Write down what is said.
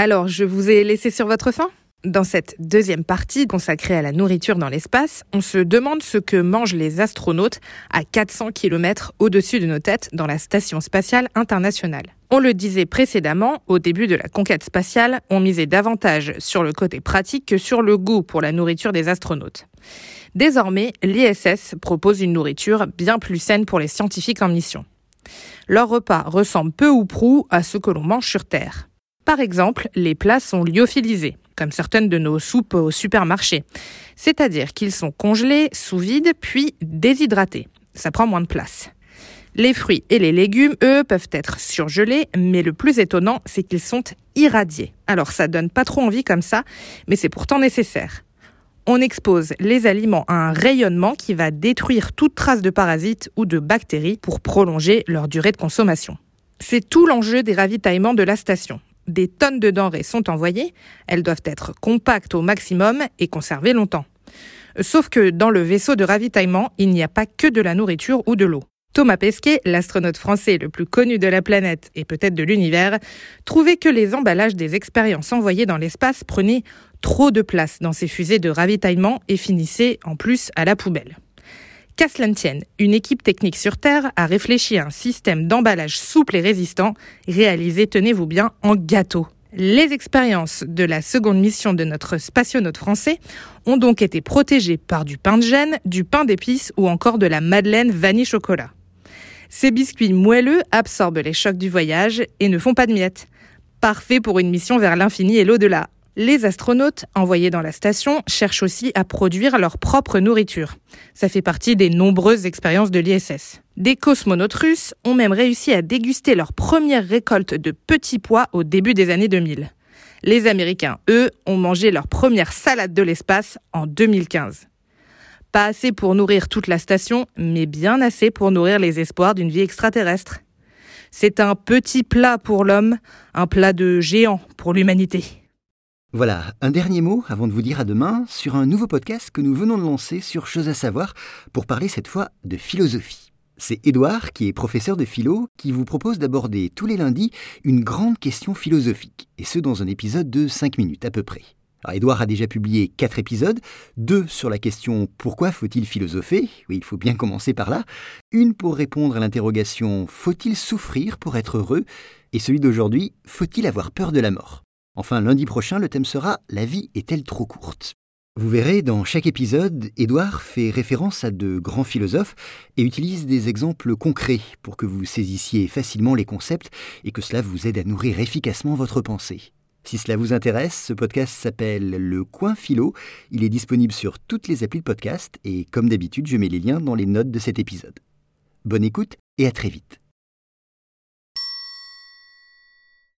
Alors, je vous ai laissé sur votre faim? Dans cette deuxième partie consacrée à la nourriture dans l'espace, on se demande ce que mangent les astronautes à 400 km au-dessus de nos têtes dans la Station spatiale internationale. On le disait précédemment, au début de la conquête spatiale, on misait davantage sur le côté pratique que sur le goût pour la nourriture des astronautes. Désormais, l'ISS propose une nourriture bien plus saine pour les scientifiques en mission. Leur repas ressemble peu ou prou à ce que l'on mange sur Terre. Par exemple, les plats sont lyophilisés, comme certaines de nos soupes au supermarché. C'est-à-dire qu'ils sont congelés, sous vide, puis déshydratés. Ça prend moins de place. Les fruits et les légumes, eux, peuvent être surgelés, mais le plus étonnant, c'est qu'ils sont irradiés. Alors ça donne pas trop envie comme ça, mais c'est pourtant nécessaire. On expose les aliments à un rayonnement qui va détruire toute trace de parasites ou de bactéries pour prolonger leur durée de consommation. C'est tout l'enjeu des ravitaillements de la station des tonnes de denrées sont envoyées, elles doivent être compactes au maximum et conservées longtemps. Sauf que dans le vaisseau de ravitaillement, il n'y a pas que de la nourriture ou de l'eau. Thomas Pesquet, l'astronaute français le plus connu de la planète et peut-être de l'univers, trouvait que les emballages des expériences envoyées dans l'espace prenaient trop de place dans ces fusées de ravitaillement et finissaient en plus à la poubelle. Qu'à une équipe technique sur Terre a réfléchi à un système d'emballage souple et résistant, réalisé, tenez-vous bien, en gâteau. Les expériences de la seconde mission de notre spationaute français ont donc été protégées par du pain de gêne, du pain d'épices ou encore de la madeleine vanille chocolat. Ces biscuits moelleux absorbent les chocs du voyage et ne font pas de miettes. Parfait pour une mission vers l'infini et l'au-delà. Les astronautes envoyés dans la station cherchent aussi à produire leur propre nourriture. Ça fait partie des nombreuses expériences de l'ISS. Des cosmonautes russes ont même réussi à déguster leur première récolte de petits pois au début des années 2000. Les Américains, eux, ont mangé leur première salade de l'espace en 2015. Pas assez pour nourrir toute la station, mais bien assez pour nourrir les espoirs d'une vie extraterrestre. C'est un petit plat pour l'homme, un plat de géant pour l'humanité. Voilà, un dernier mot avant de vous dire à demain sur un nouveau podcast que nous venons de lancer sur Chose à savoir pour parler cette fois de philosophie. C'est Édouard, qui est professeur de philo, qui vous propose d'aborder tous les lundis une grande question philosophique, et ce dans un épisode de 5 minutes à peu près. Alors Édouard a déjà publié 4 épisodes, deux sur la question pourquoi faut-il philosopher? Oui, il faut bien commencer par là. Une pour répondre à l'interrogation faut-il souffrir pour être heureux? Et celui d'aujourd'hui, faut-il avoir peur de la mort? Enfin, lundi prochain, le thème sera La vie est-elle trop courte? Vous verrez, dans chaque épisode, Édouard fait référence à de grands philosophes et utilise des exemples concrets pour que vous saisissiez facilement les concepts et que cela vous aide à nourrir efficacement votre pensée. Si cela vous intéresse, ce podcast s'appelle Le Coin Philo. Il est disponible sur toutes les applis de podcast et comme d'habitude, je mets les liens dans les notes de cet épisode. Bonne écoute et à très vite.